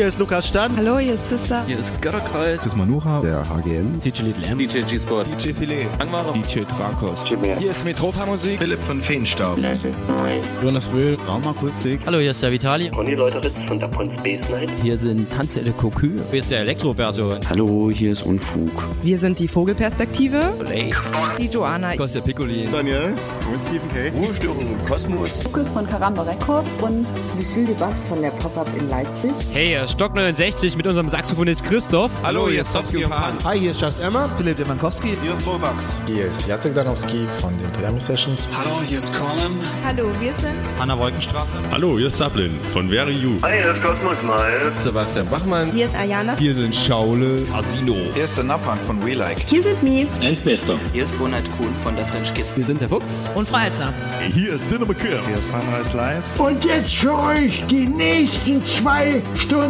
Hier ist Lukas Stan. Hallo, hier ist Sister. Hier ist Götterkreis. Das ist Manuha. Der HGN. DJ Little M. DJ G-Sport. DJ Filet. Angmara. DJ Drakos. Hier ist Metropa Musik. Philipp von Feenstaub. Jonas Wöhl. Raumakustik. Hallo, hier ist der Vitali. Conny Leuteritz von der Pon Space Night. Hier sind Tanze de Cocu. Hier ist der Elektroberto. Hallo, hier ist Unfug. Wir sind die Vogelperspektive. Play. Die Joanna. Kostja Piccoli. Daniel. Und Stephen K. Ruhestörung im Kosmos. Lukas von Karamba Records und Lucille de Bass von der Pop-Up in Leipzig. Hey, hier ist Stock 69 mit unserem Saxophonist Christoph. Hallo, hier ist Saskia Pan. Hi, hier ist Just Emma. Philipp Demankowski. Hier ist Robax. Hier ist Jacek Danowski von den Toyami Sessions. Hallo, hier ist Colin. Hallo, wir sind Hanna Wolkenstraße. Hallo, hier ist Sablin von Very You. Hi, hier ist Kosmos Mal. Sebastian Bachmann. Hier ist Ayana. Hier sind Schaule. Asino. Hier ist der Nappan von We Like. Hier sind Mi. Elfbester. Hier ist Ronald Kuhn von der French Kiss. Wir sind der Fuchs. Und Freizer. Hier ist Dinner McKeer. Hier ist Sunrise Live. Und jetzt für euch die nächsten zwei Stunden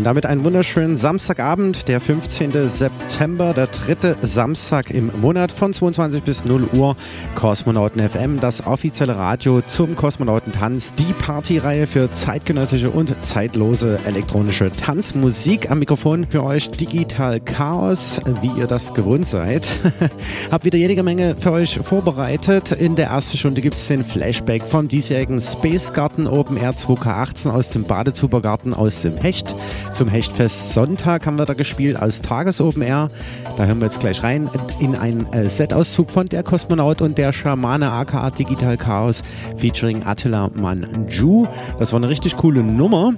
Und damit einen wunderschönen Samstagabend, der 15. September, der dritte Samstag im Monat von 22 bis 0 Uhr. Kosmonauten FM, das offizielle Radio zum Kosmonautentanz, die Partyreihe für zeitgenössische und zeitlose elektronische Tanzmusik. Am Mikrofon für euch Digital Chaos, wie ihr das gewohnt seid. Hab wieder jede Menge für euch vorbereitet. In der ersten Stunde gibt es den Flashback vom diesjährigen Space Garden Open Air 2K18 aus dem Badezubergarten aus dem Hecht. Zum Hechtfest Sonntag haben wir da gespielt aus Tages Open Air. Da hören wir jetzt gleich rein in einen äh, Set-Auszug von der Kosmonaut und der Schamane aka Digital Chaos featuring Attila Manju. Das war eine richtig coole Nummer.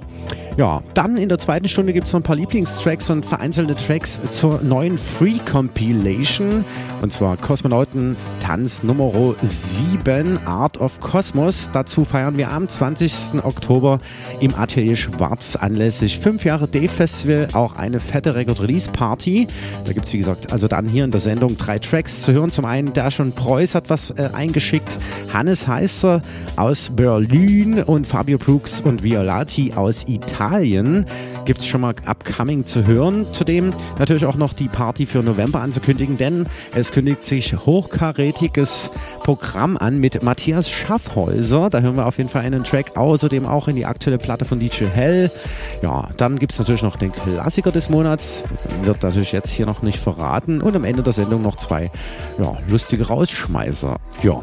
Ja, dann in der zweiten Stunde gibt es noch ein paar Lieblingstracks und vereinzelte Tracks zur neuen Free Compilation. Und zwar Kosmonauten Tanz Nummer 7 Art of Cosmos. Dazu feiern wir am 20. Oktober im Atelier Schwarz anlässlich 5 Jahre Dave Festival auch eine fette Record Release Party. Da gibt es wie gesagt also dann hier in der Sendung drei Tracks zu hören. Zum einen der schon Preuß hat was äh, eingeschickt. Hannes Heißer aus Berlin und Fabio Brooks und Violati aus Italien. Gibt es schon mal upcoming zu hören. Zudem natürlich auch noch die Party für November anzukündigen, denn es kündigt sich hochkarätiges Programm an mit Matthias Schaffhäuser. Da hören wir auf jeden Fall einen Track. Außerdem auch in die aktuelle Platte von DJ Hell. Ja, dann gibt es natürlich noch den Klassiker des Monats. Wird natürlich jetzt hier noch nicht verraten. Und am Ende der Sendung noch zwei ja, lustige Rausschmeißer. Ja.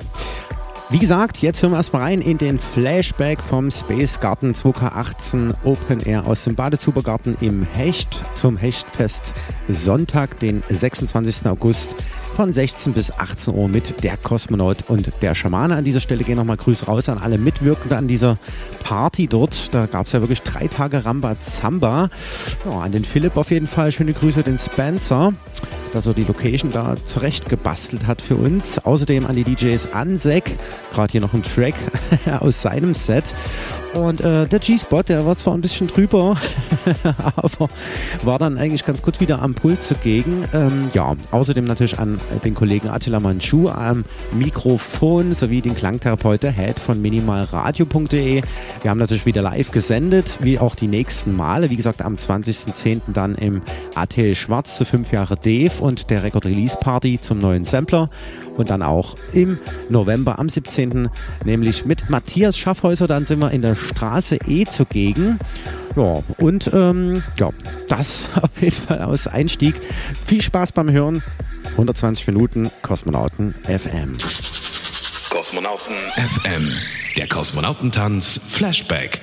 Wie gesagt, jetzt hören wir erstmal rein in den Flashback vom Space Garden 2K18 Open Air aus dem Badezubergarten im Hecht zum Hechtfest Sonntag, den 26. August von 16 bis 18 Uhr mit der Kosmonaut und der Schamane. An dieser Stelle gehen nochmal Grüße raus an alle Mitwirkende an dieser Party dort. Da gab es ja wirklich drei Tage Ramba Zamba. Ja, an den Philipp auf jeden Fall schöne Grüße, den Spencer, dass er die Location da zurecht gebastelt hat für uns. Außerdem an die DJs Ansek, gerade hier noch ein Track aus seinem Set. Und äh, der G-Spot, der war zwar ein bisschen drüber, aber war dann eigentlich ganz gut wieder am Pult zugegen. Ähm, ja, außerdem natürlich an den Kollegen Attila Manchu am Mikrofon sowie den Klangtherapeut der Head von minimalradio.de. Wir haben natürlich wieder live gesendet, wie auch die nächsten Male. Wie gesagt, am 20.10. dann im ATL Schwarz zu 5 Jahre Dave und der Record Release Party zum neuen Sampler. Und dann auch im November am 17. nämlich mit Matthias Schaffhäuser. Dann sind wir in der Straße E zugegen. Ja, und ähm, ja, das auf jeden Fall aus Einstieg. Viel Spaß beim Hören. 120 Minuten Kosmonauten FM. Kosmonauten FM. Der Kosmonautentanz Flashback.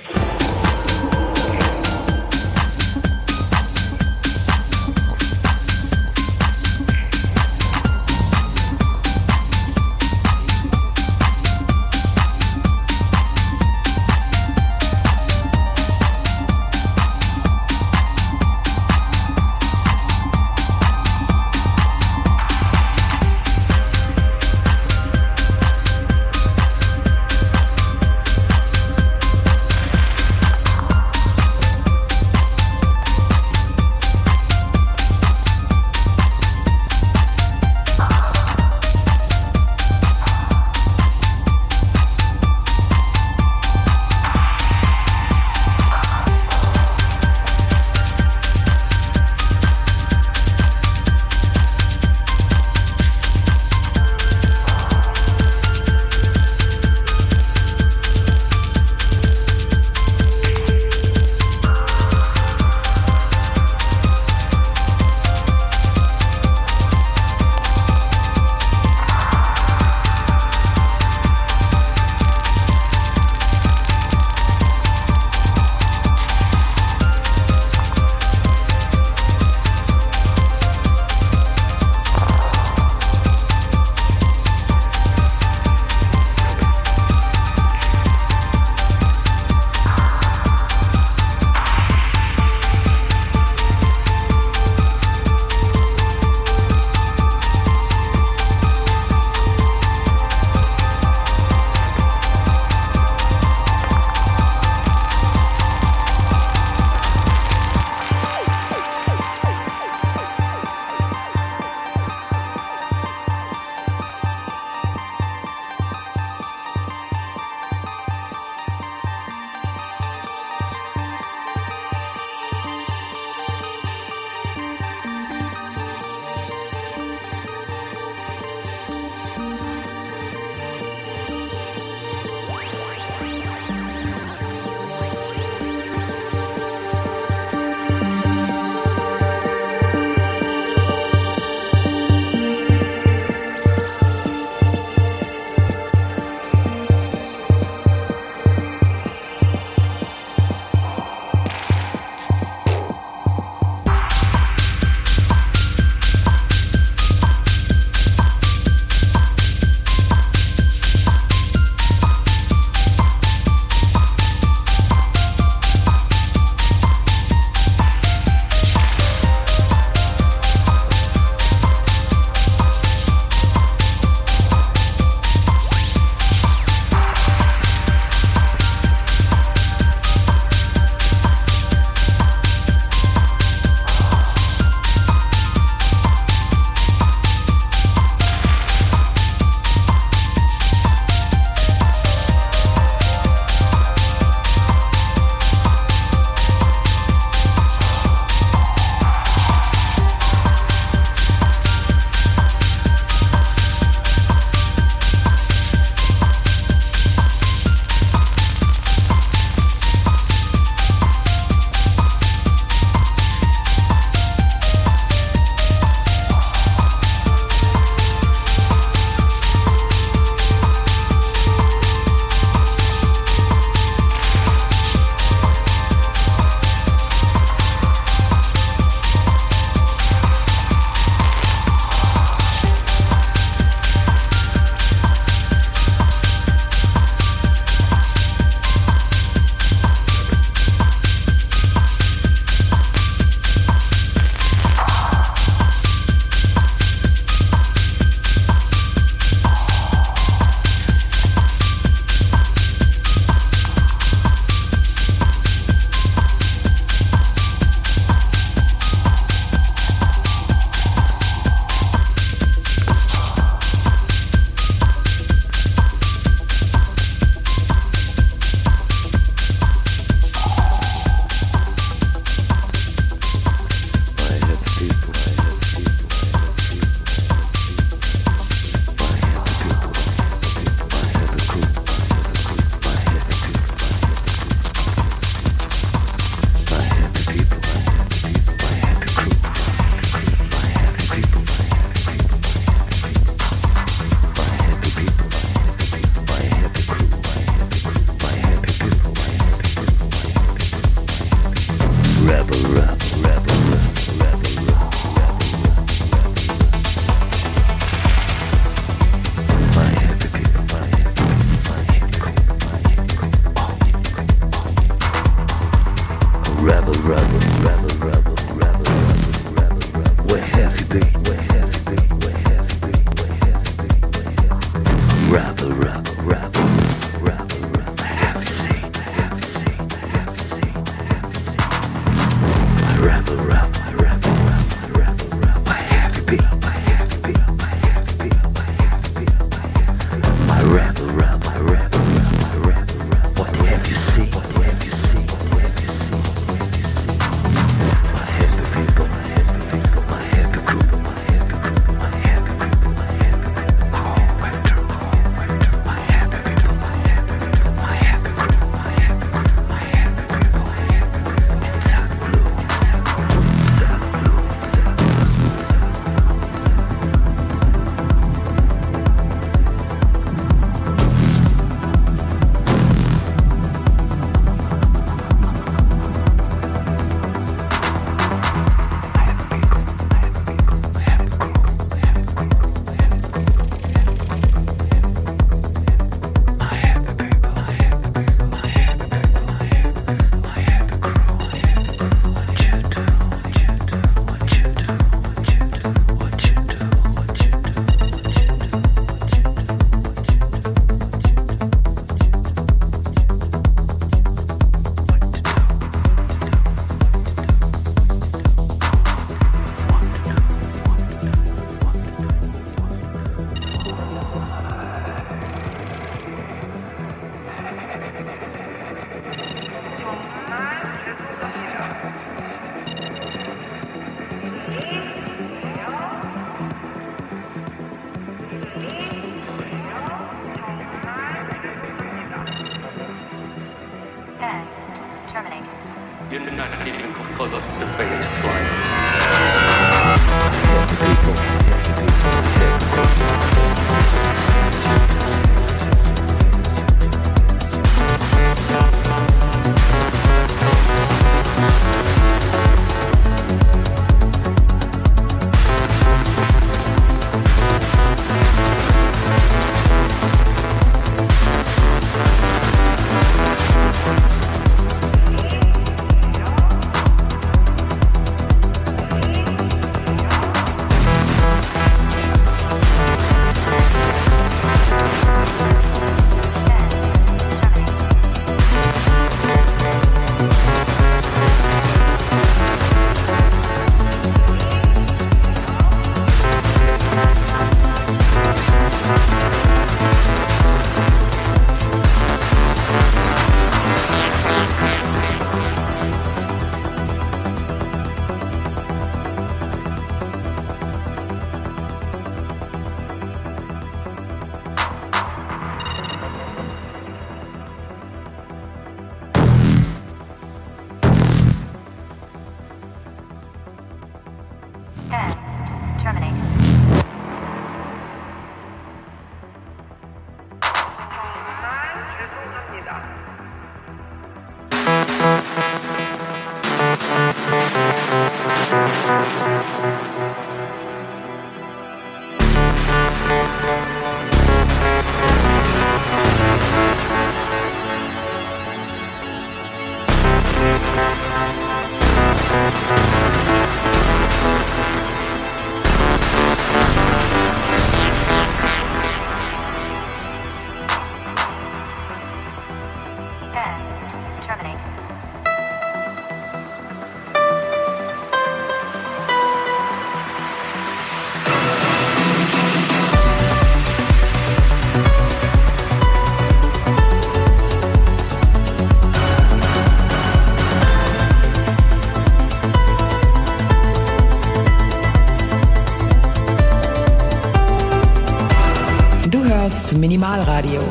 Du hörst Minimalradio.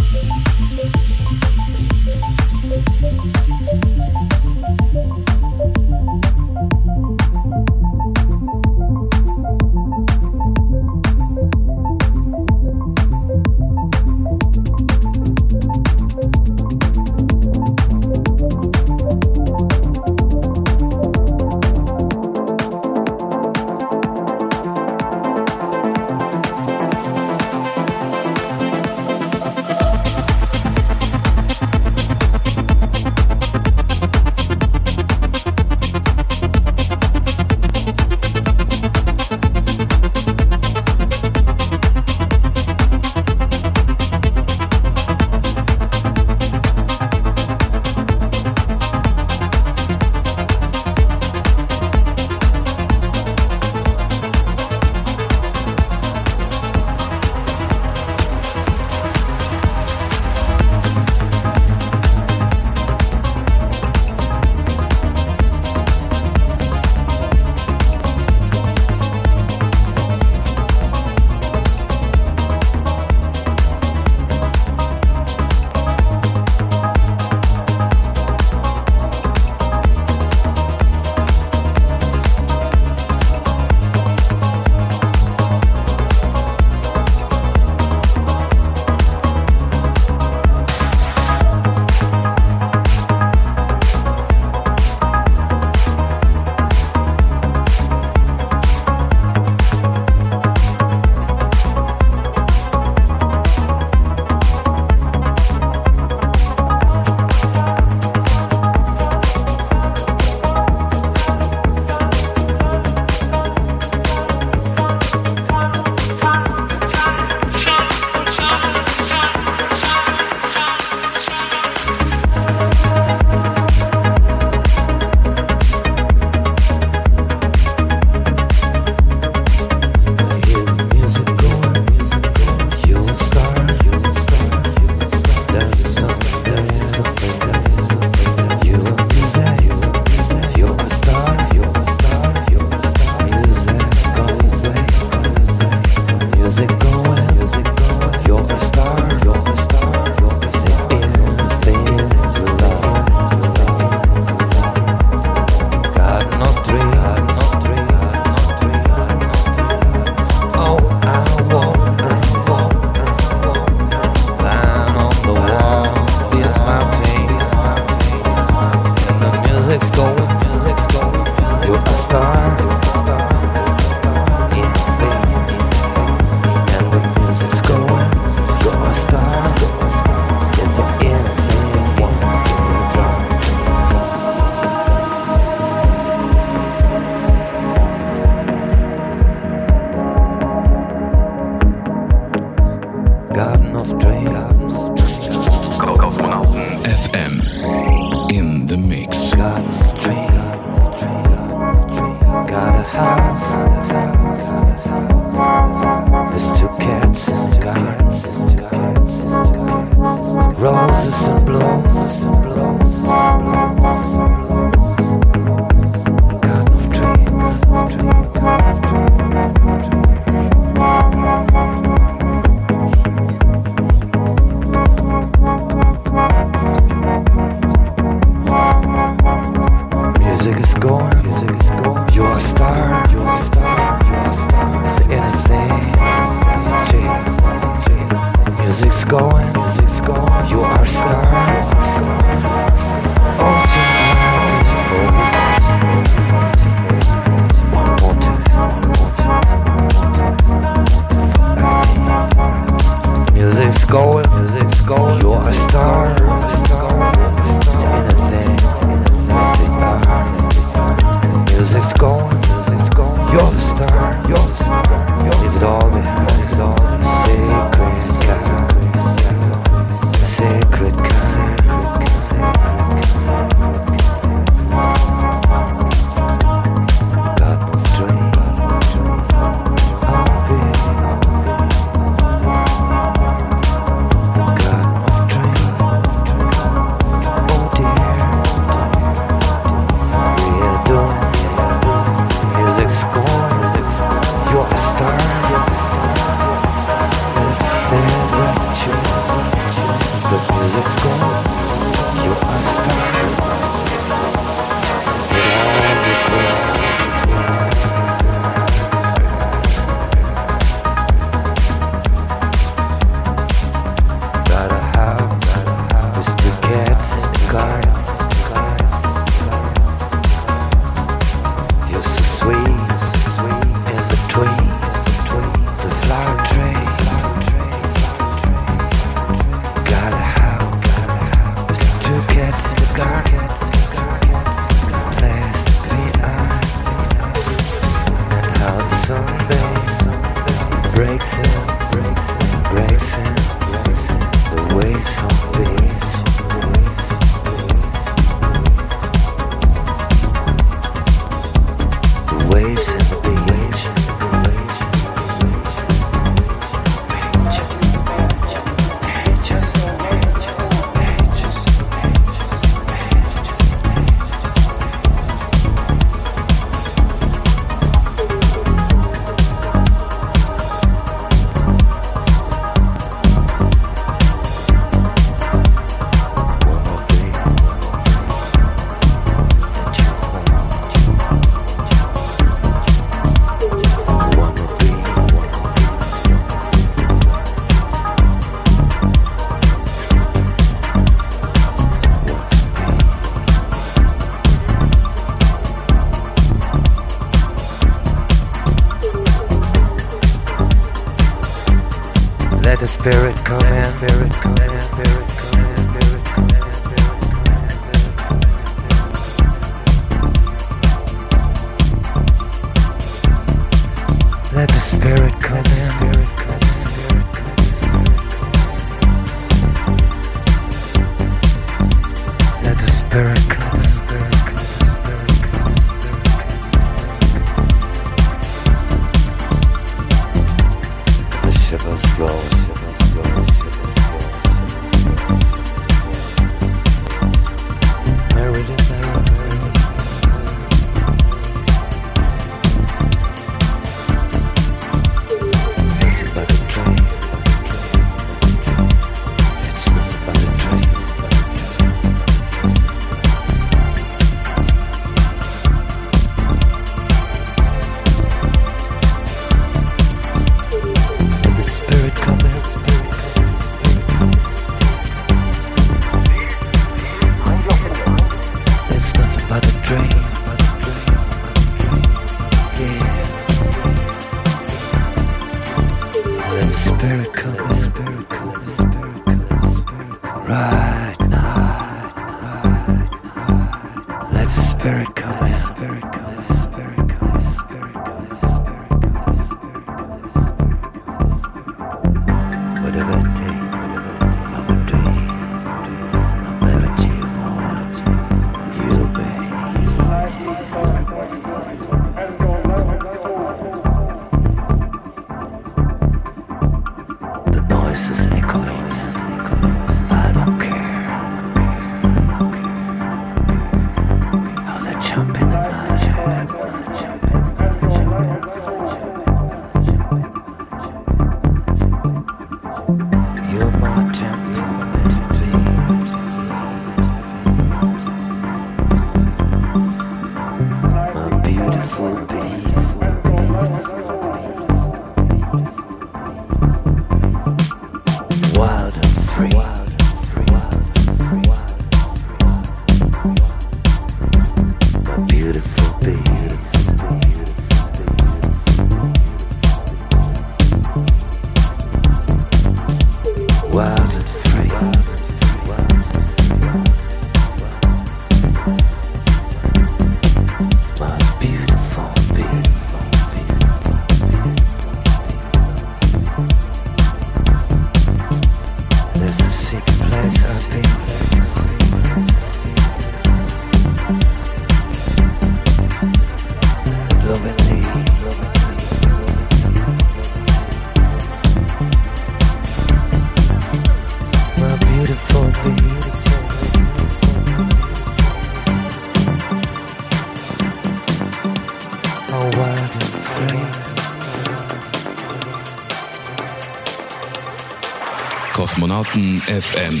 Kosmonauten FM.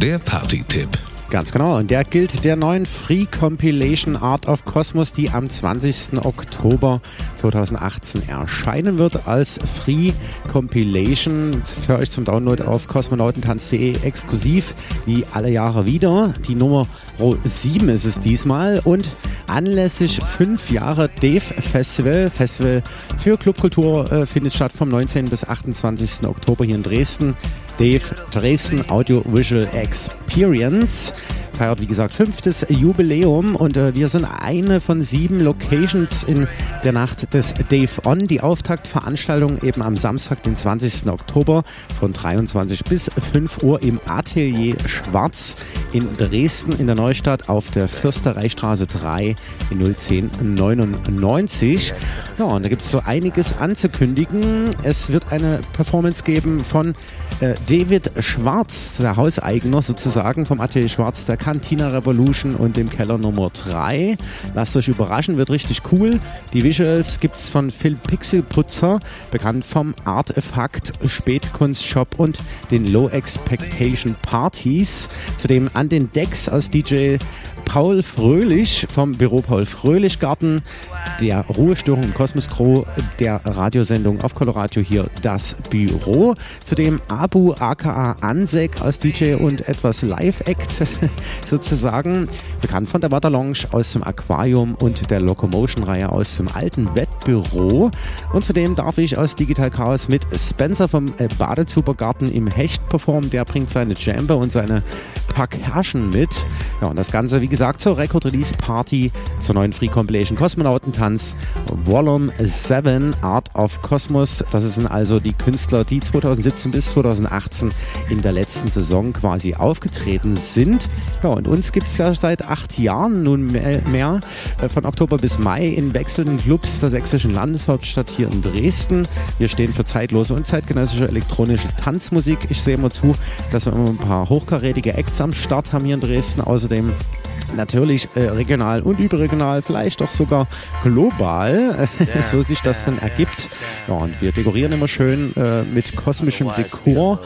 Der Party-Tipp. Ganz genau. Und der gilt der neuen Free Compilation Art of Cosmos, die am 20. Oktober 2018 erscheinen wird als Free Compilation für euch zum Download auf kosmonautentanz.de exklusiv wie alle Jahre wieder. Die Nummer 7 ist es diesmal und anlässlich fünf Jahre Dave Festival, Festival für Clubkultur, äh, findet statt vom 19. bis 28. Oktober hier in Dresden. Dave Dresden Audiovisual Experience feiert, wie gesagt, fünftes Jubiläum und äh, wir sind eine von sieben Locations in der Nacht des Dave On. Die Auftaktveranstaltung eben am Samstag, den 20. Oktober von 23 bis 5 Uhr im Atelier Schwarz in Dresden in der Neustadt auf der Fürstereistraße 3 in 01099. Ja, und da gibt es so einiges anzukündigen. Es wird eine Performance geben von äh, David Schwarz, der Hauseigner sozusagen vom Atelier Schwarz, der Cantina Revolution und dem Keller Nummer 3. Lasst euch überraschen, wird richtig cool. Die Visuals gibt es von Phil Pixelputzer, bekannt vom Artefakt Spätkunstshop und den Low Expectation Parties. Zudem an den Decks aus DJ Paul Fröhlich vom Büro Paul Fröhlich Garten, der Ruhestörung im Kosmos Crew, der Radiosendung auf Colorado hier das Büro. Zudem Abu aka Ansek aus DJ und etwas Live-Act sozusagen, bekannt von der Water Lounge aus dem Aquarium und der Locomotion-Reihe aus dem alten Wettbüro. Und zudem darf ich aus Digital Chaos mit Spencer vom äh, Badezubergarten im Hecht performen. Der bringt seine Jambe und seine Pack Herrschen mit. Ja, und das Ganze, wie gesagt, zur Record Release Party zur neuen Free Compilation Kosmonautentanz Volume 7 Art of Cosmos. Das sind also die Künstler, die 2017 bis 2018 in der letzten Saison quasi aufgetreten sind. Ja, und uns gibt es ja seit acht Jahren nun mehr, mehr äh, von Oktober bis Mai in wechselnden Clubs der sächsischen Landeshauptstadt hier in Dresden. Wir stehen für zeitlose und zeitgenössische elektronische Tanzmusik. Ich sehe immer zu, dass wir immer ein paar hochkarätige Acts am Start haben hier in Dresden. Außerdem natürlich äh, regional und überregional, vielleicht auch sogar global, yeah, so sich das dann ergibt. Ja, und wir dekorieren immer schön äh, mit kosmischem Dekor.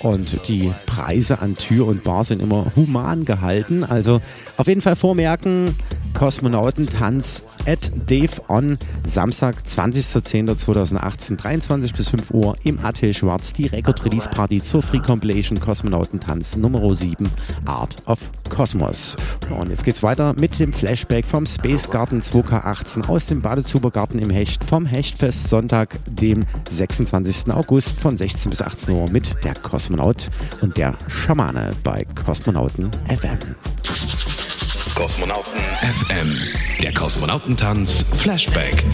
Und die Preise an Tür und Bar sind immer human gehalten. Also auf jeden Fall vormerken, Kosmonautentanz at Dave On, Samstag, 20.10.2018, 23 bis 5 Uhr im AT Schwarz, die Record Release Party zur Free Compilation Kosmonautentanz Nummer 7, Art of Cosmos. Und jetzt geht's weiter mit dem Flashback vom Space Garden 2K18 aus dem Badezubergarten im Hecht vom Hechtfest Sonntag, dem 26. August von 16 bis 18 Uhr mit der Kosmonaut und der Schamane bei Kosmonauten FM. Kosmonauten FM. Der Kosmonautentanz Flashback.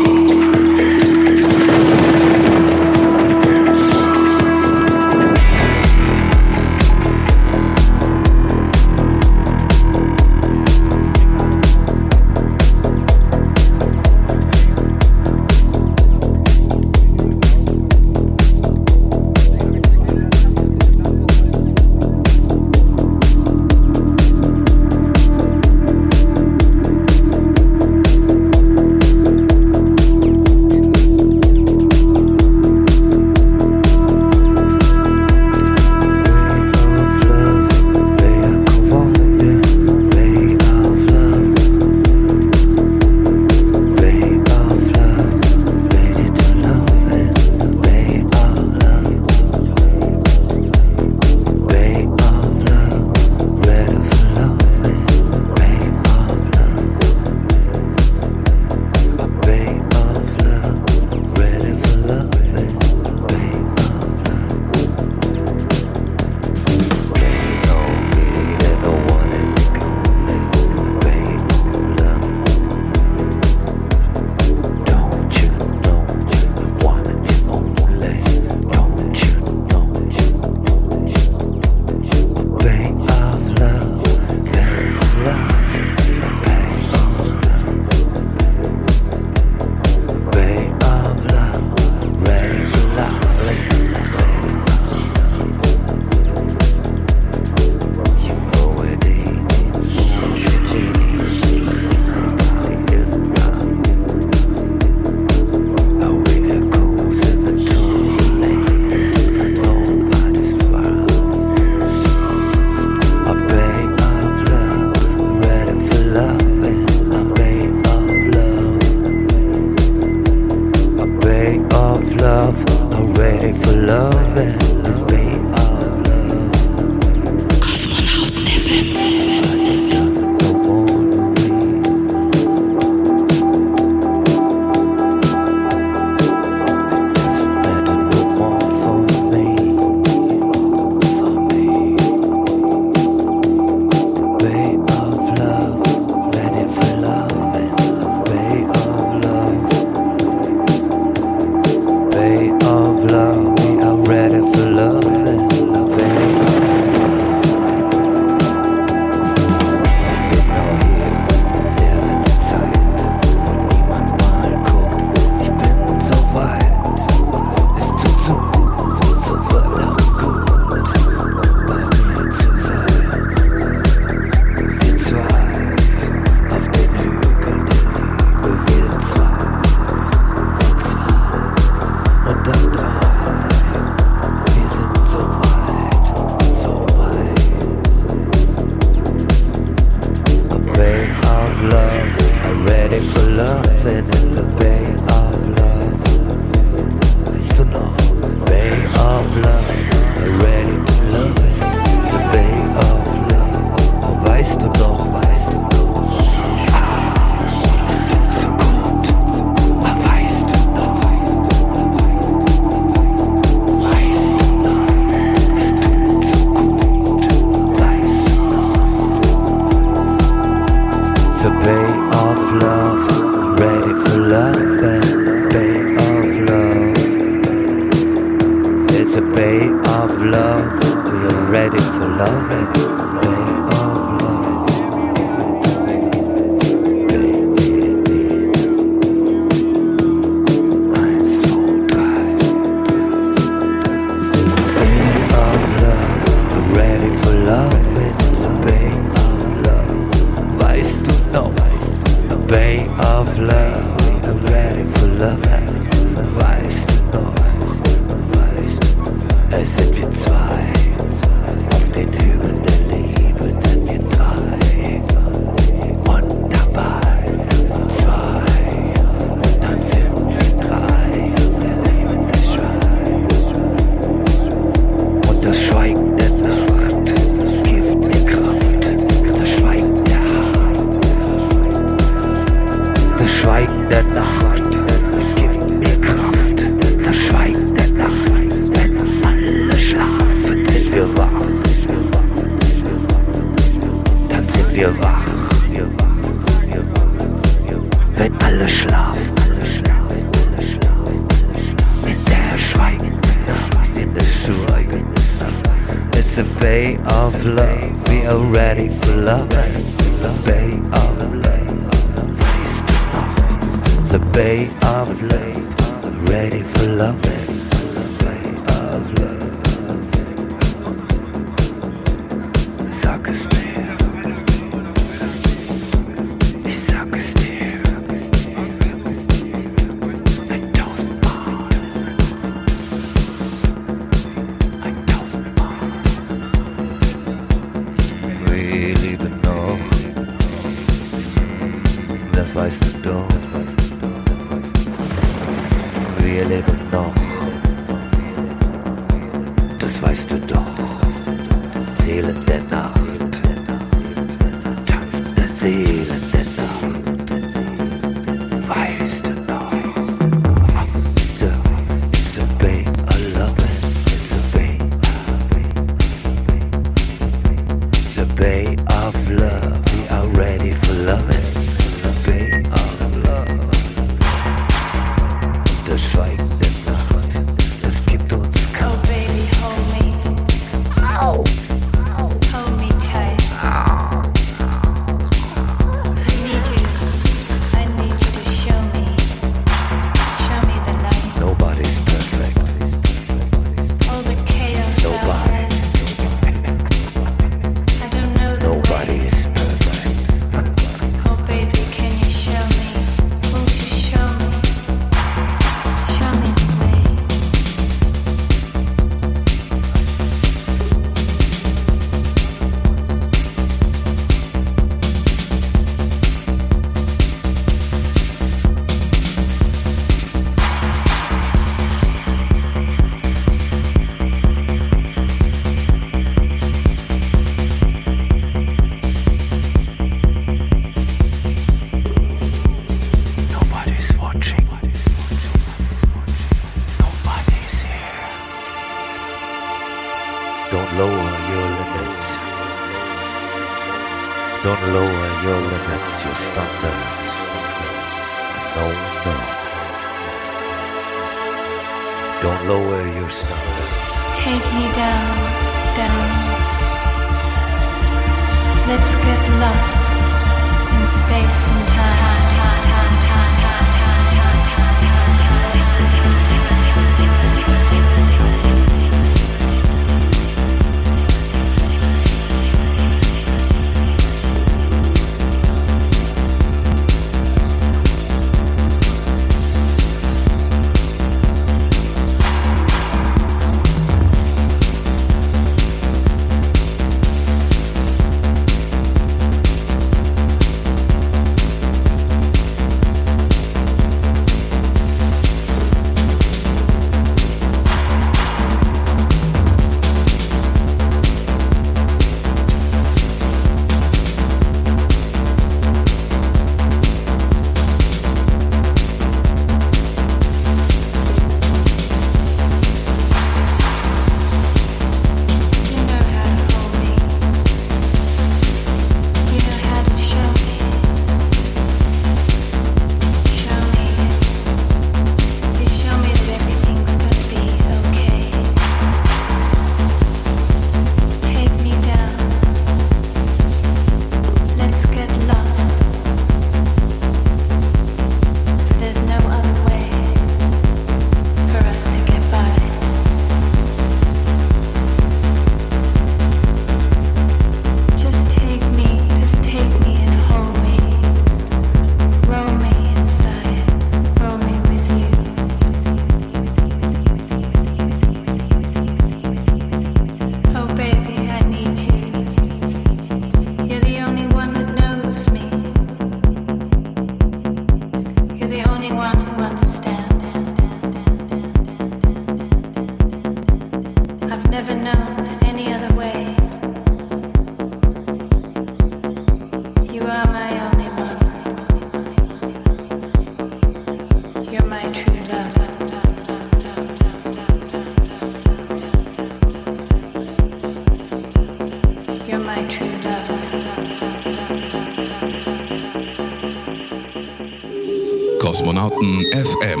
Kosmonauten FM.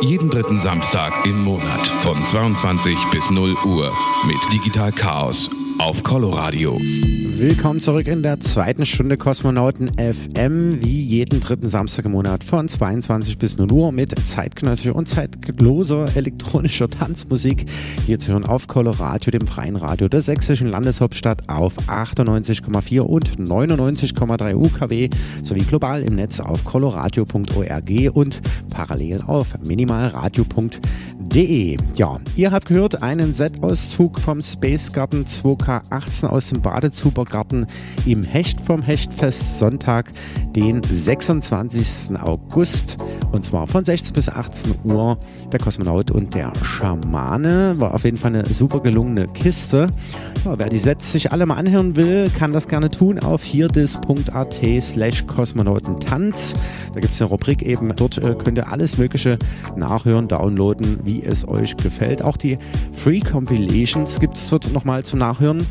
Jeden dritten Samstag im Monat von 22 bis 0 Uhr mit Digital Chaos auf Coloradio. Willkommen zurück in der zweiten Stunde Kosmonauten FM, wie jeden dritten Samstag im Monat von 22 bis 0 Uhr mit zeitgenössischer und zeitloser elektronischer Tanzmusik. Hier zu hören auf Coloradio, dem freien Radio der sächsischen Landeshauptstadt auf 98,4 und 99,3 UKW sowie global im Netz auf coloradio.org und parallel auf minimalradio.de. Ja, ihr habt gehört einen Set-Auszug vom Space Garden 2K18 aus dem Badezubergarten im Hecht vom Hechtfest Sonntag, den 26. August. Und zwar von 16 bis 18 Uhr. Der Kosmonaut und der Schamane. War auf jeden Fall eine super gelungene Kiste. Ja, wer die Sets sich alle mal anhören will, kann das gerne tun auf hierdis.at slash kosmonautentanz. Da gibt es eine Rubrik eben. Dort äh, könnt ihr alles Mögliche nachhören, downloaden, wie es euch gefällt. Auch die Free Compilations gibt es dort nochmal zum Nachhören.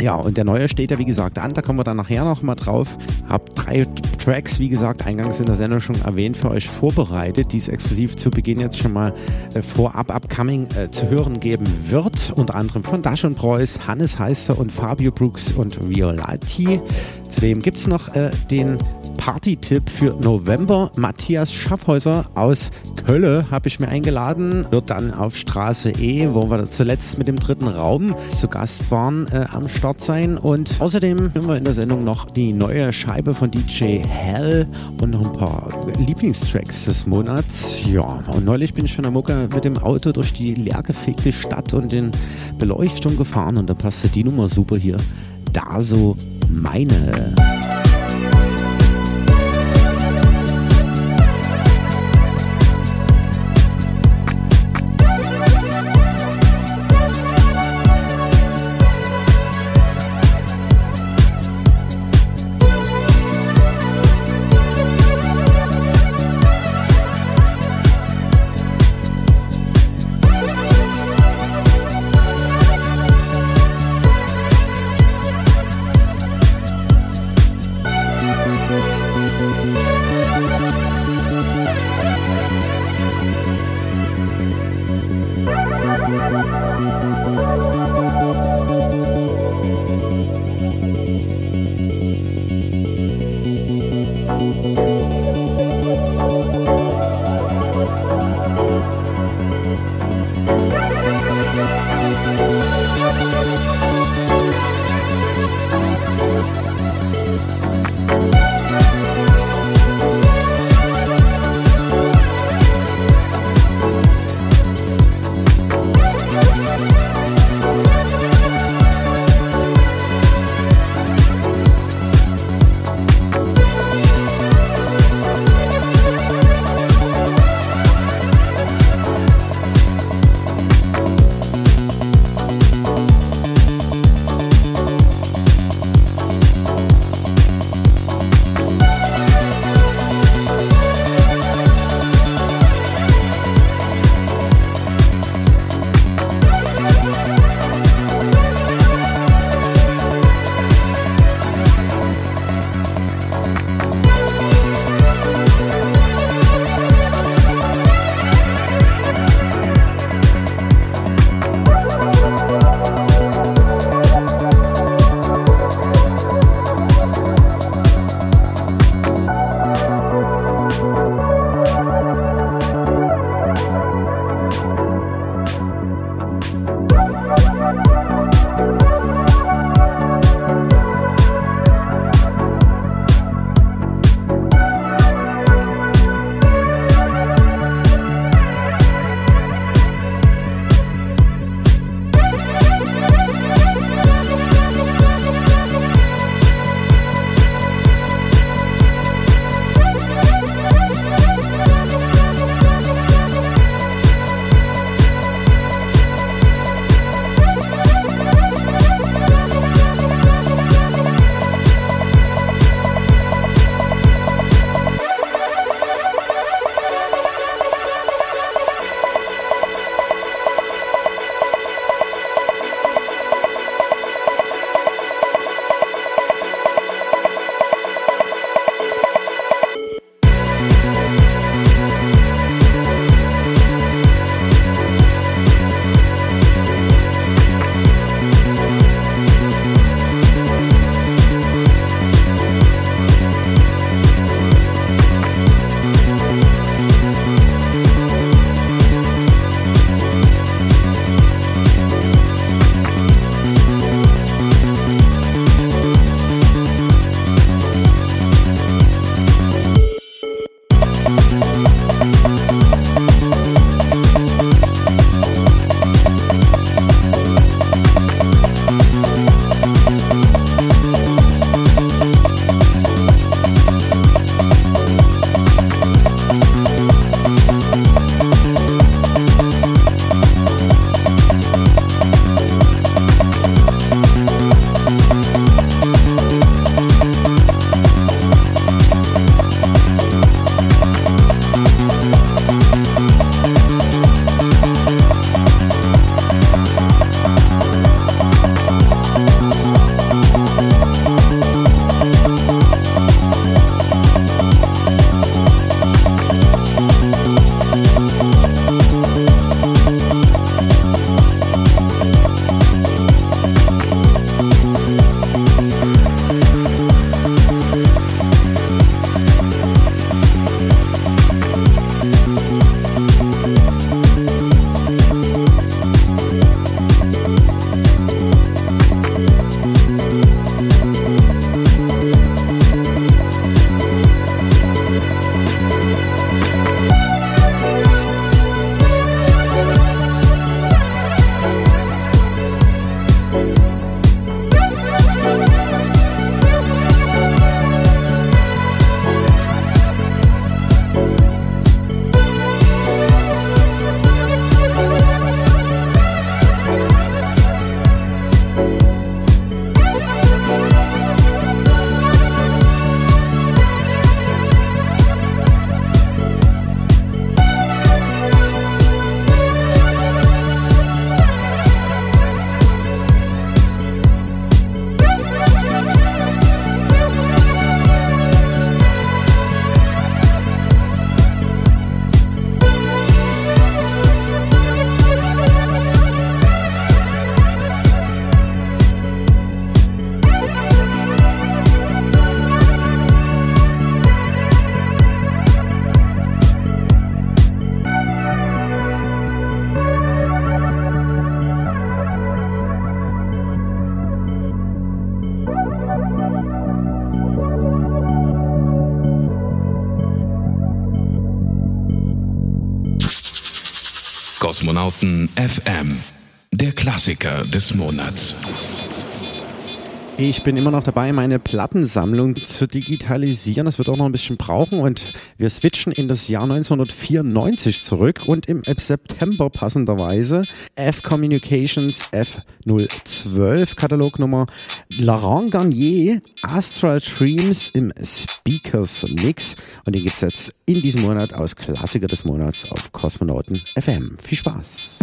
Ja, und der neue steht ja wie gesagt an, da kommen wir dann nachher nochmal drauf. Hab drei Tracks, wie gesagt, eingangs in der Sendung schon erwähnt, für euch vorbereitet, die es exklusiv zu Beginn jetzt schon mal äh, vorab upcoming äh, zu hören geben wird. Unter anderem von Dash und Preuß, Hannes Heister und Fabio Brooks und Violati. Zudem gibt es noch äh, den Party-Tipp für November. Matthias Schaffhäuser aus Kölle habe ich mir eingeladen. Wird dann auf Straße E, wo wir zuletzt mit dem dritten Raum zu Gast waren, äh, am Start sein. Und außerdem hören wir in der Sendung noch die neue Scheibe von DJ Hell und noch ein paar Lieblingstracks des Monats. Ja, und neulich bin ich von der Mucke mit dem Auto durch die leergefegte Stadt und den Beleuchtung gefahren und da passte die Nummer super hier. Da so meine. Kosmonauten FM, der Klassiker des Monats. Ich bin immer noch dabei, meine Plattensammlung zu digitalisieren. Das wird auch noch ein bisschen brauchen und wir switchen in das Jahr 1994 zurück und im September passenderweise F Communications F012 Katalognummer Laurent Garnier Astral Dreams im Speakers Mix und den gibt's jetzt in diesem Monat aus Klassiker des Monats auf Kosmonauten FM. Viel Spaß!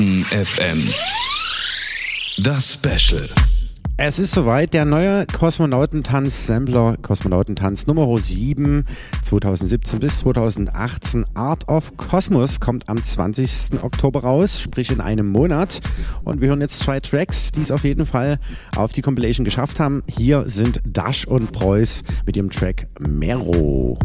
Kosmonauten FM. Das Special. Es ist soweit, der neue Kosmonautentanz-Sampler, Kosmonautentanz Nummer 7, 2017 bis 2018, Art of Cosmos, kommt am 20. Oktober raus, sprich in einem Monat. Und wir hören jetzt zwei Tracks, die es auf jeden Fall auf die Compilation geschafft haben. Hier sind Dash und Preuß mit ihrem Track Mero.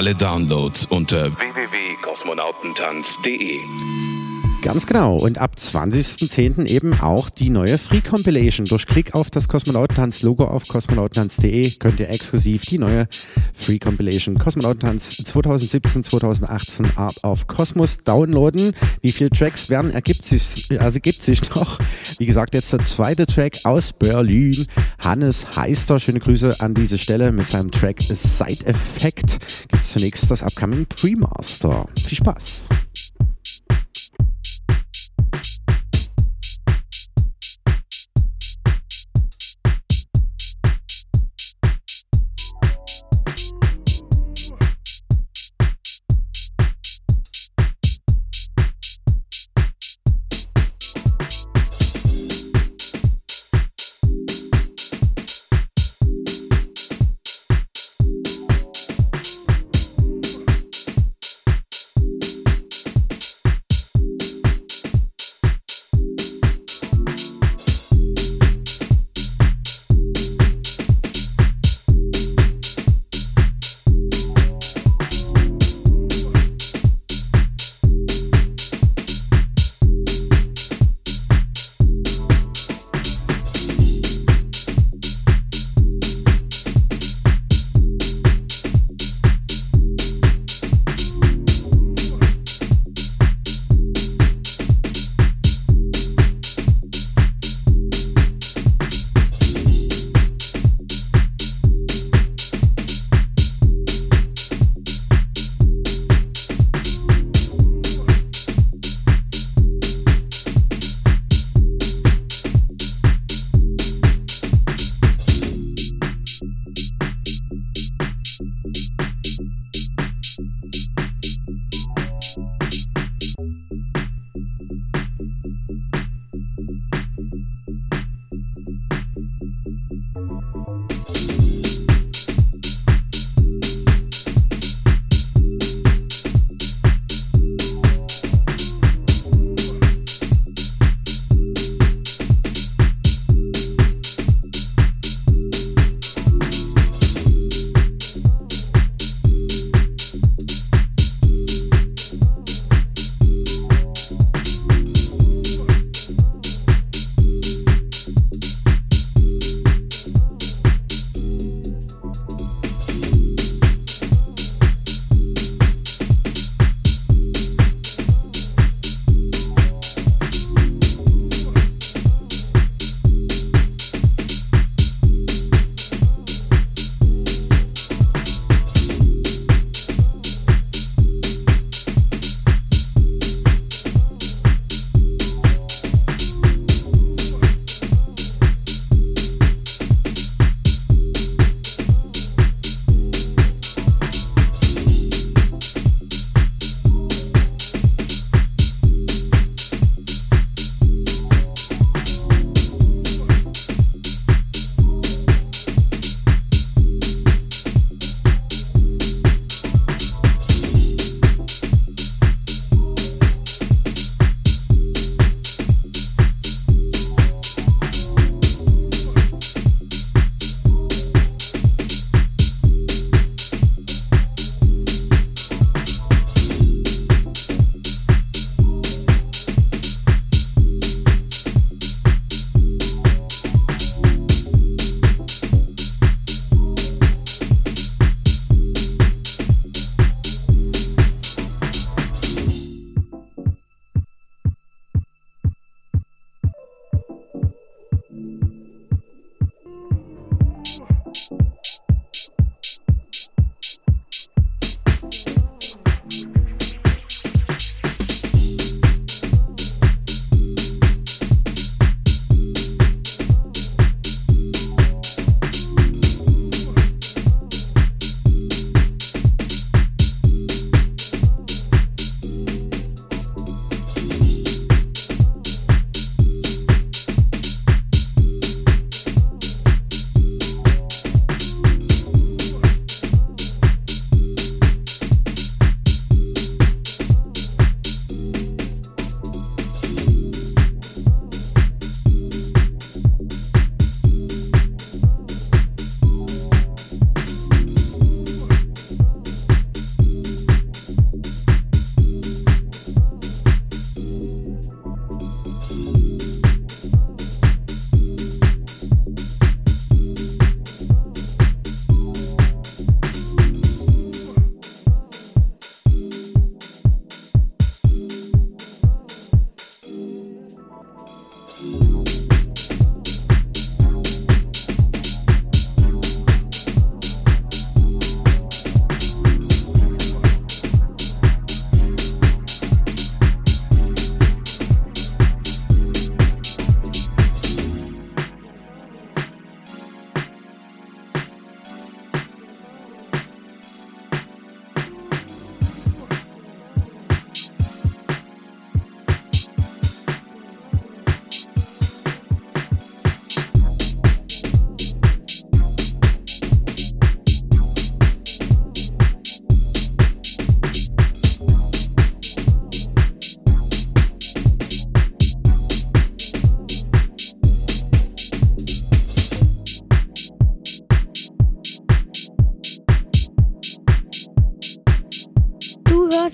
Alle Downloads unter www.kosmonautentanz.de. Ganz genau. Und ab 20.10. eben auch die neue Free Compilation. Durch Klick auf das Kosmonautentanz-Logo auf kosmonautentanz.de könnt ihr exklusiv die neue Free Compilation Kosmonautentanz 2017-2018 Art of Cosmos downloaden. Wie viele Tracks werden, ergibt sich, also ergibt sich noch. Wie gesagt, jetzt der zweite Track aus Berlin. Hannes Heister, schöne Grüße an diese Stelle mit seinem Track Side Effect. Gibt es zunächst das Upcoming Pre-Master. Viel Spaß.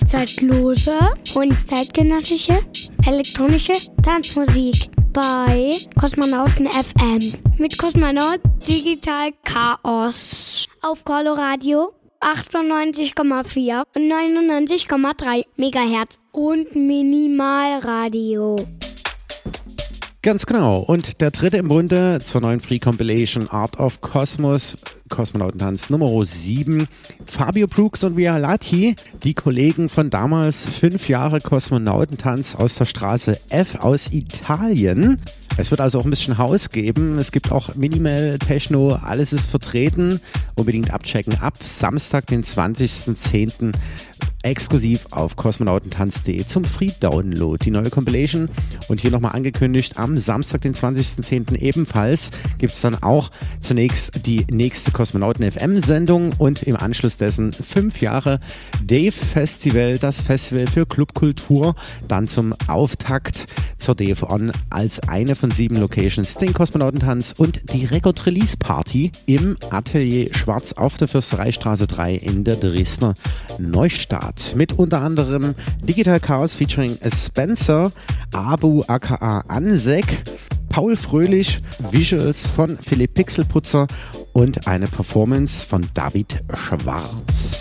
Zeitlose und zeitgenössische elektronische Tanzmusik bei Kosmonauten FM mit Kosmonaut Digital Chaos auf Coloradio 98,4 und 99,3 Megahertz und Minimalradio. Ganz genau. Und der dritte im Bunde zur neuen Free Compilation Art of Cosmos, Kosmonautentanz Nummer 7. Fabio Brooks und Via Lati, die Kollegen von damals fünf Jahre Kosmonautentanz aus der Straße F aus Italien. Es wird also auch ein bisschen Haus geben. Es gibt auch Minimal, Techno, alles ist vertreten. Unbedingt abchecken. Ab Samstag, den 20.10. exklusiv auf kosmonautentanz.de zum Free Download. Die neue Compilation und hier nochmal angekündigt, am Samstag, den 20.10. ebenfalls gibt es dann auch zunächst die nächste Kosmonauten FM Sendung und im Anschluss dessen fünf Jahre Dave Festival, das Festival für Clubkultur, dann zum Auftakt zur Dave On als eine von sieben Locations den Kosmonautentanz und die Record Release Party im Atelier Schwarz auf der Fürstereistraße 3 in der Dresdner Neustadt. Mit unter anderem Digital Chaos featuring Spencer, Abu aka Ansek, Paul Fröhlich, Visuals von Philipp Pixelputzer und eine Performance von David Schwarz.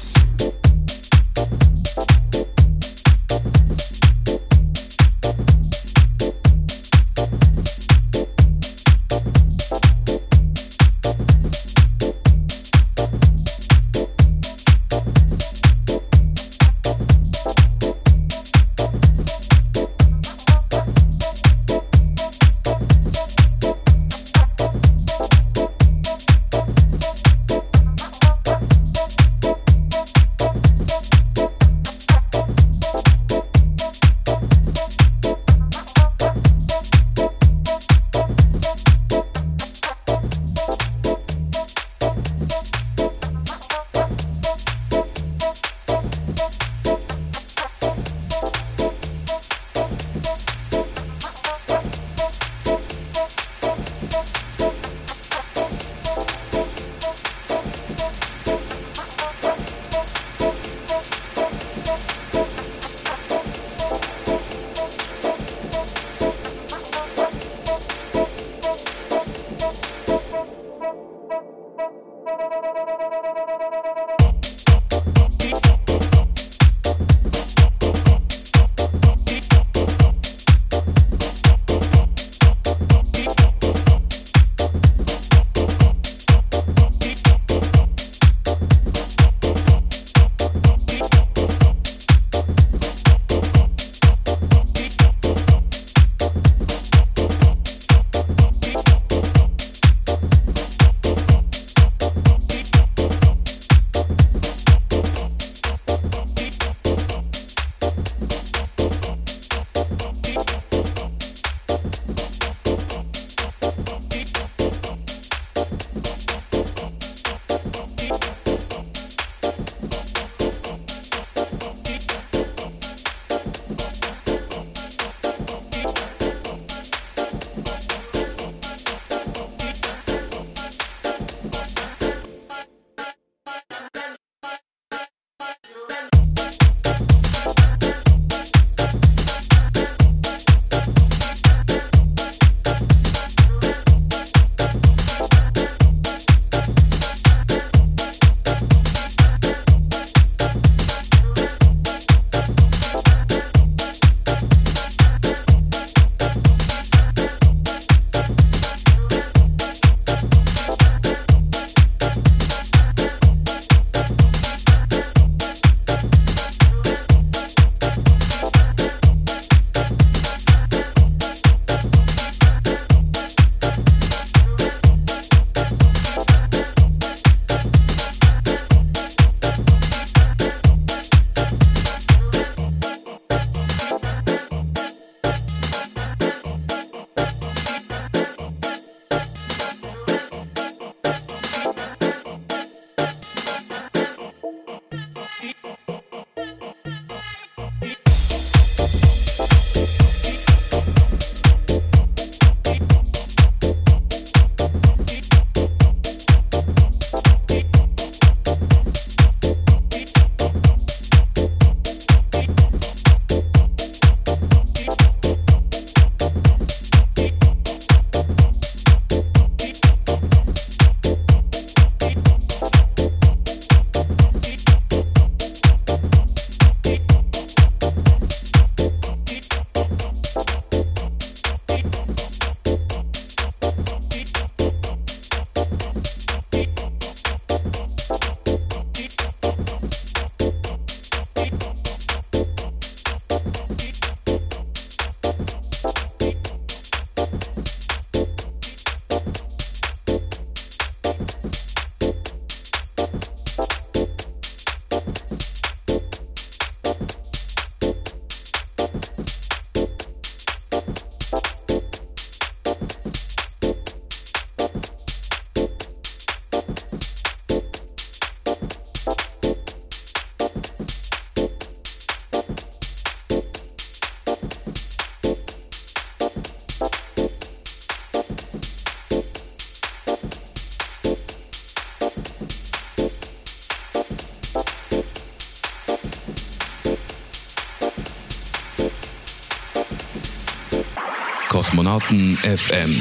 Kosmonauten FM.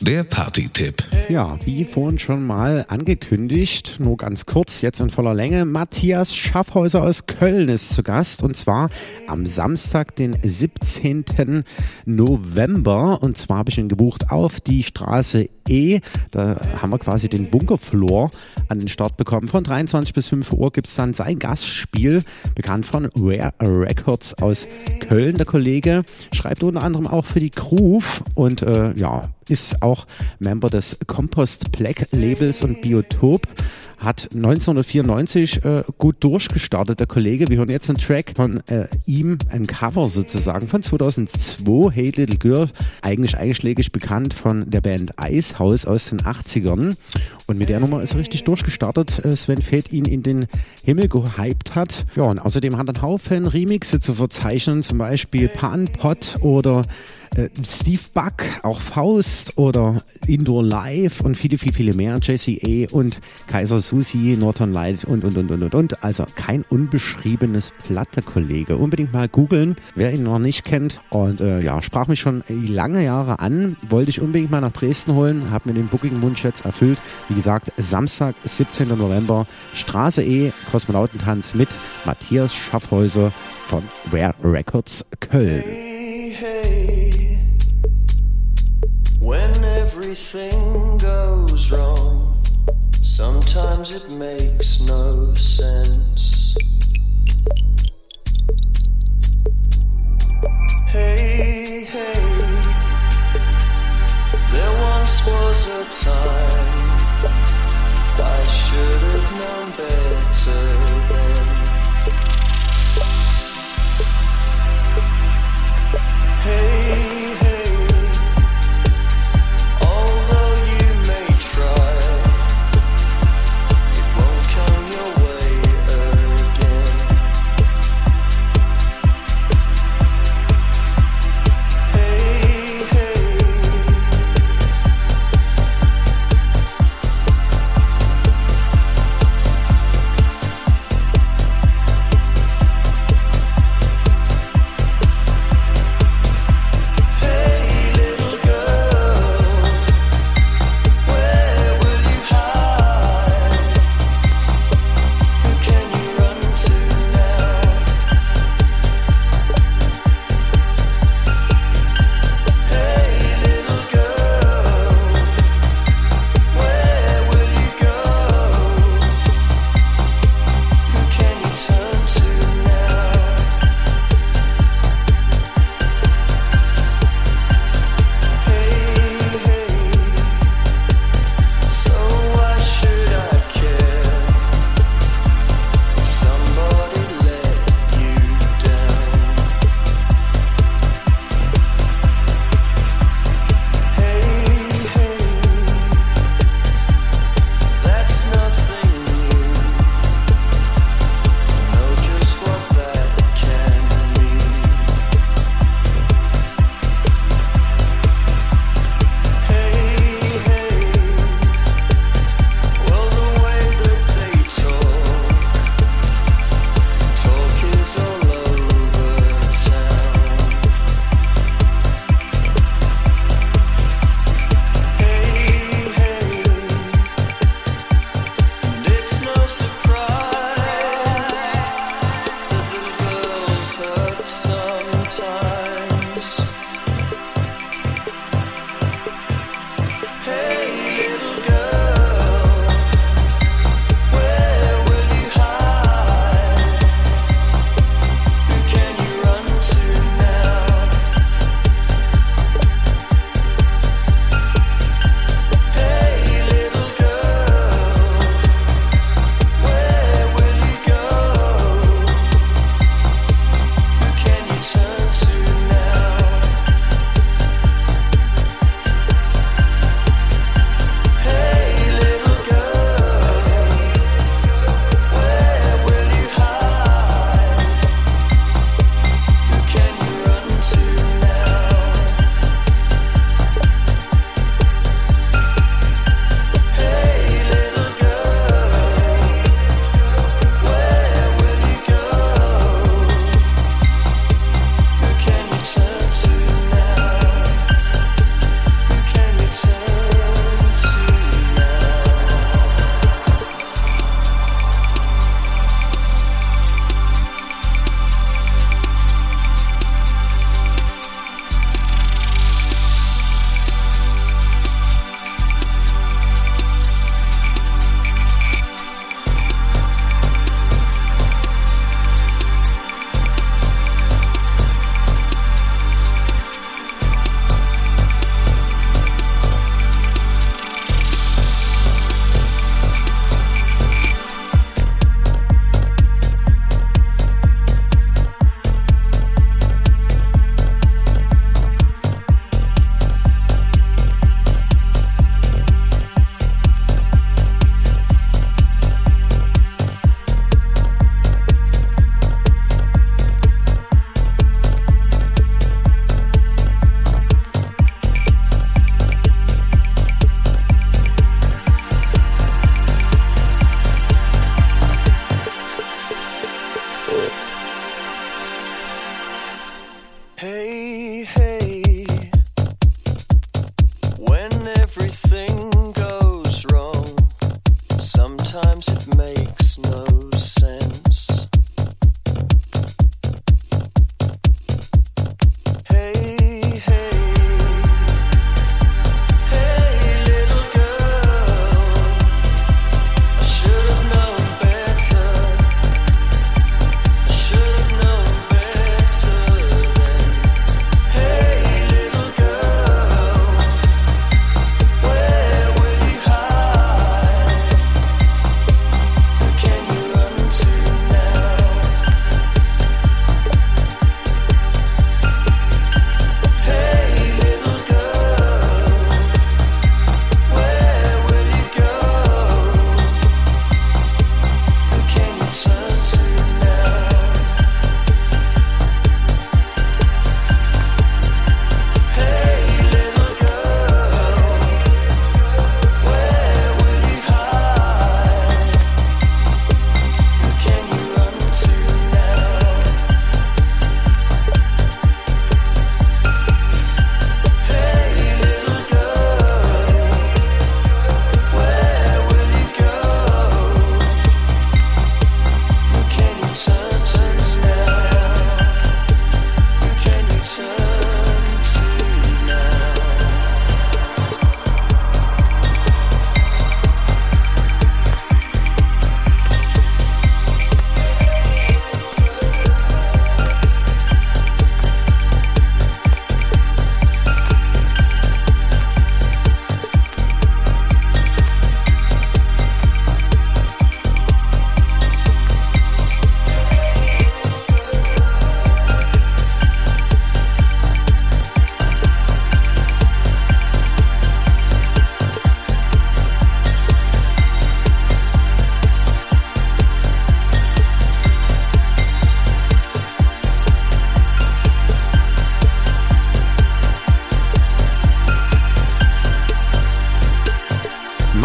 Der Party-Tipp. Ja, wie vorhin schon mal angekündigt, nur ganz kurz, jetzt in voller Länge. Matthias Schaffhäuser aus Köln ist zu Gast und zwar am Samstag, den 17. November. Und zwar habe ich ihn gebucht auf die Straße E. Da haben wir quasi den Bunkerfloor an den Start bekommen. Von 23 bis 5 Uhr gibt es dann sein Gastspiel, bekannt von Rare Records aus Köln. Der Kollege schreibt unter anderem auch für die Groove und äh, ja, ist auch Member des Compost Black Labels und Biotop. Hat 1994 äh, gut durchgestartet, der Kollege. Wir hören jetzt einen Track von äh, ihm, ein Cover sozusagen von 2002, Hey Little Girl, eigentlich einschlägig bekannt von der Band Eishaus aus den 80ern. Und mit der Nummer ist er richtig durchgestartet. Äh, Sven Feth ihn in den Himmel gehypt hat. Ja, und außerdem hat er einen Haufen Remixe zu verzeichnen, zum Beispiel Pan Pot oder äh, Steve Buck, auch Faust oder Indoor Live und viele, viele, viele mehr. Jesse A. und Kaiser Susi, Northern Light und, und, und, und, und, und. Also kein unbeschriebenes Platte-Kollege. Unbedingt mal googeln, wer ihn noch nicht kennt. Und äh, ja, sprach mich schon lange Jahre an. Wollte ich unbedingt mal nach Dresden holen. Hab mir den Booking-Wunsch jetzt erfüllt. Wie gesagt, Samstag, 17. November, Straße E, Kosmonautentanz mit Matthias Schaffhäuser von Rare Records Köln. Everything goes wrong, sometimes it makes no sense. Hey, hey, there once was a time I should have known better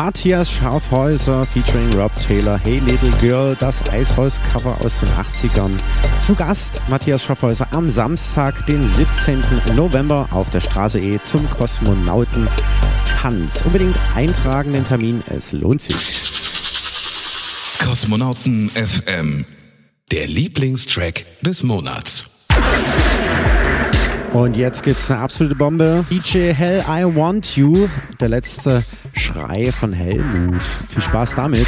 Matthias Schaufhäuser featuring Rob Taylor, Hey Little Girl, das Eishaus-Cover aus den 80ern. Zu Gast Matthias Schaufhäuser am Samstag, den 17. November auf der Straße E zum Kosmonauten-Tanz. Unbedingt eintragen den Termin, es lohnt sich. Kosmonauten FM. Der Lieblingstrack des Monats. Und jetzt gibt's eine absolute Bombe. DJ Hell I Want You. Der letzte Schrei von Helmut. Viel Spaß damit.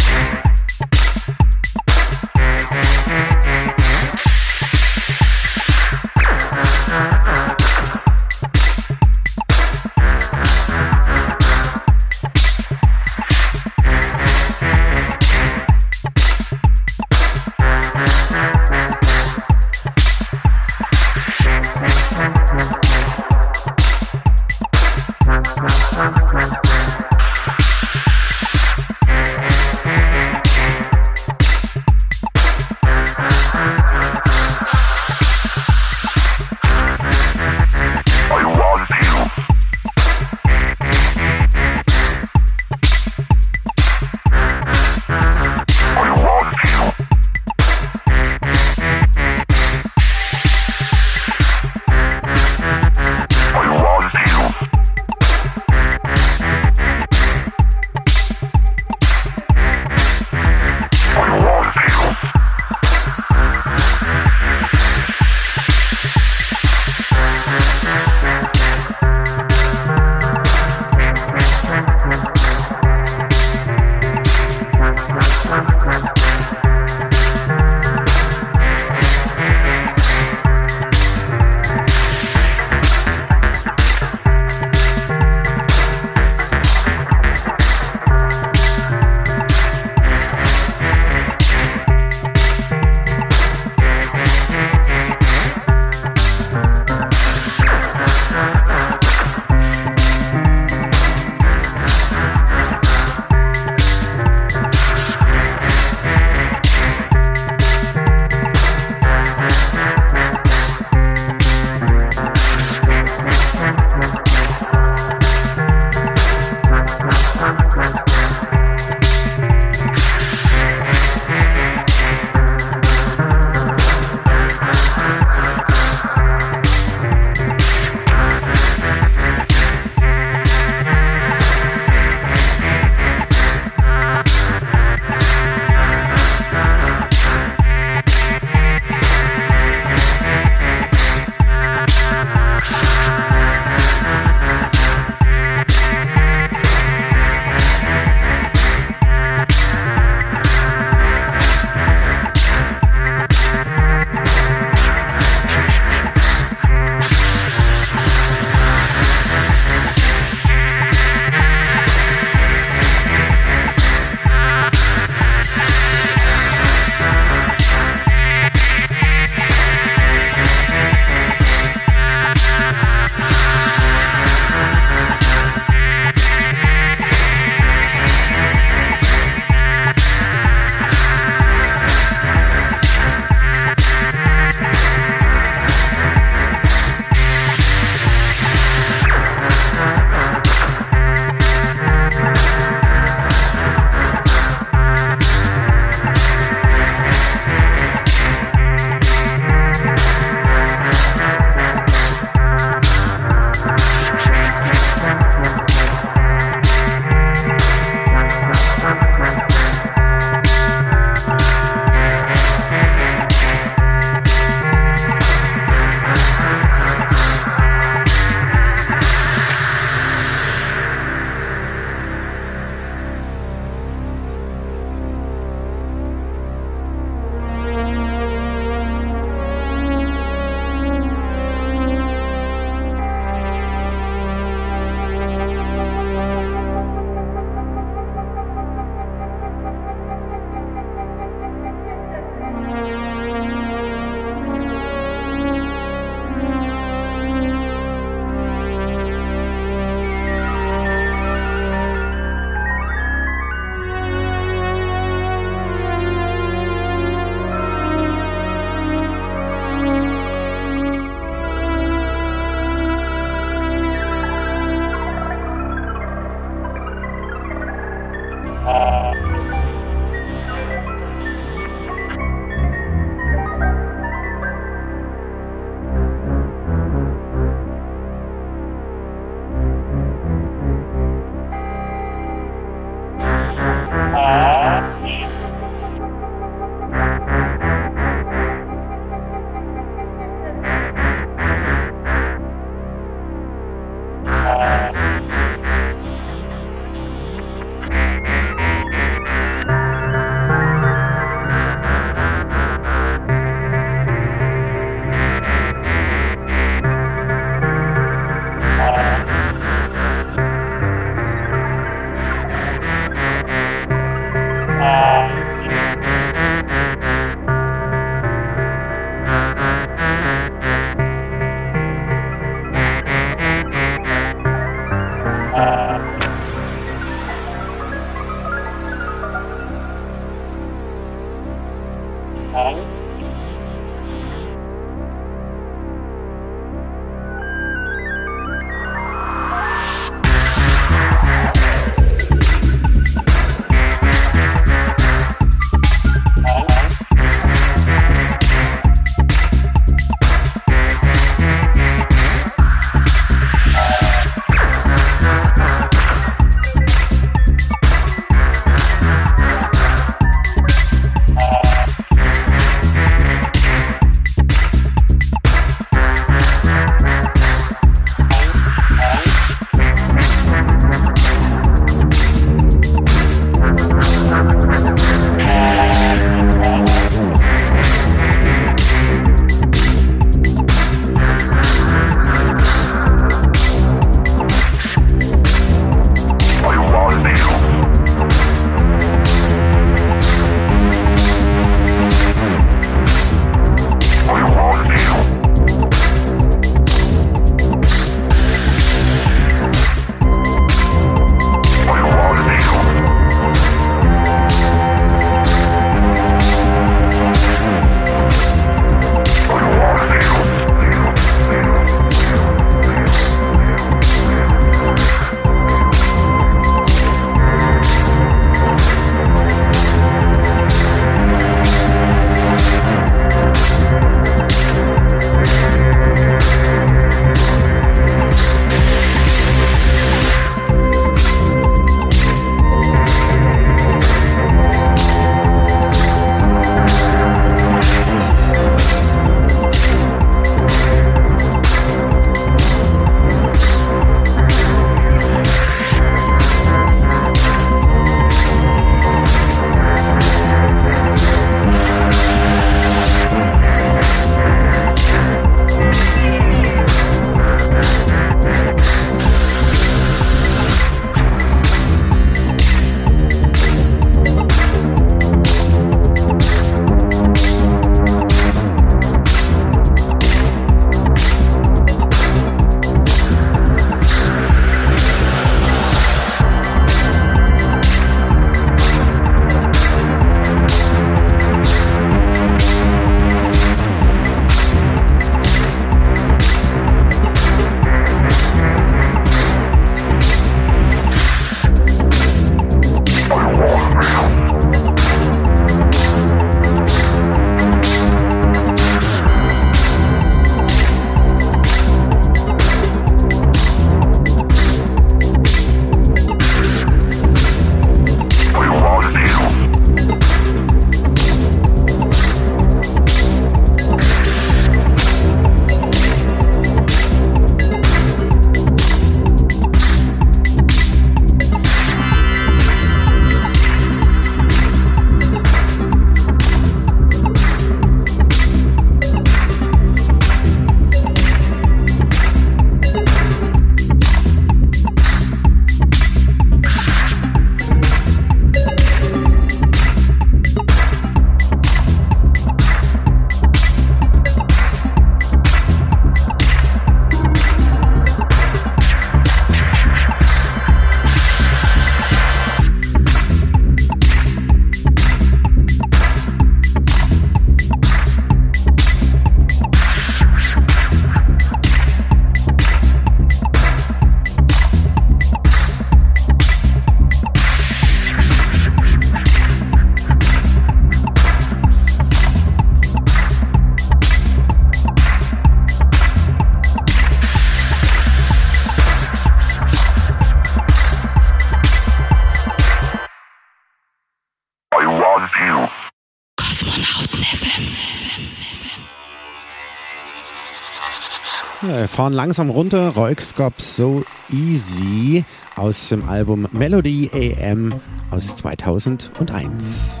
Fahren langsam runter. Roixcop So Easy aus dem Album Melody AM aus 2001.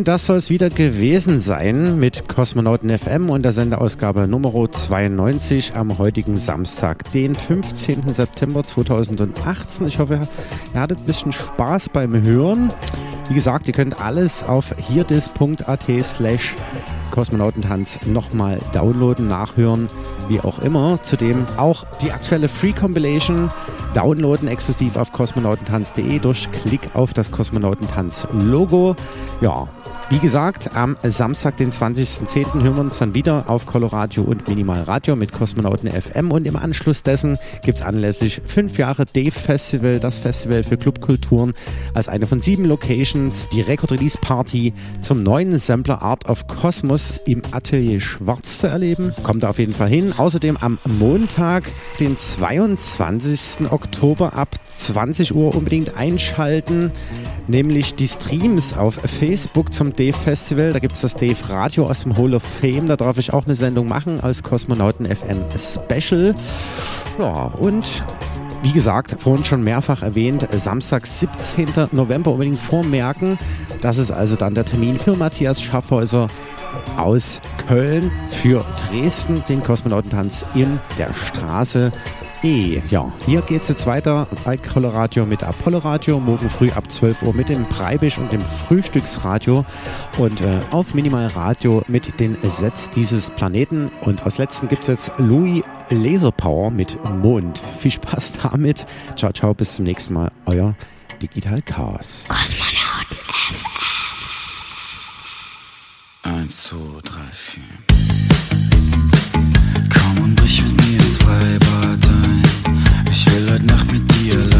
Und das soll es wieder gewesen sein mit Kosmonauten FM und der Sendeausgabe Nummer 92 am heutigen Samstag, den 15. September 2018. Ich hoffe, ihr hattet ein bisschen Spaß beim Hören. Wie gesagt, ihr könnt alles auf hierdis.at slash Kosmonautentanz nochmal downloaden, nachhören, wie auch immer. Zudem auch die aktuelle Free Compilation downloaden, exklusiv auf kosmonautentanz.de durch Klick auf das Kosmonautentanz-Logo. Ja, wie gesagt, am Samstag, den 20.10. hören wir uns dann wieder auf Coloradio und Minimal Radio mit Kosmonauten FM und im Anschluss dessen gibt es anlässlich fünf Jahre Dave Festival, das Festival für Clubkulturen, als eine von sieben Locations die Record Release Party zum neuen Sampler Art of Cosmos im Atelier Schwarz zu erleben. Kommt auf jeden Fall hin. Außerdem am Montag, den 22. Oktober ab 20 Uhr unbedingt einschalten, nämlich die Streams auf Facebook zum Dave Festival. Da gibt es das Dave Radio aus dem Hall of Fame. Da darf ich auch eine Sendung machen als Kosmonauten FM Special. Ja, und wie gesagt, vorhin schon mehrfach erwähnt, Samstag, 17. November unbedingt vormerken. Das ist also dann der Termin für Matthias Schaffhäuser aus Köln für Dresden, den Kosmonautentanz in der Straße E. Ja, hier geht es jetzt weiter bei Coloradio mit Apollo Radio. Morgen früh ab 12 Uhr mit dem Breibisch und dem Frühstücksradio. Und äh, auf Minimal Radio mit den Sets dieses Planeten. Und als letzten gibt es jetzt Louis Laserpower mit Mond. Viel Spaß damit. Ciao, ciao, bis zum nächsten Mal. Euer Digital Chaos. Kosmonauten FM. 1, 2, 3, 4. Komm und brich mit mir ins Freibad will Nacht mit dir. alleine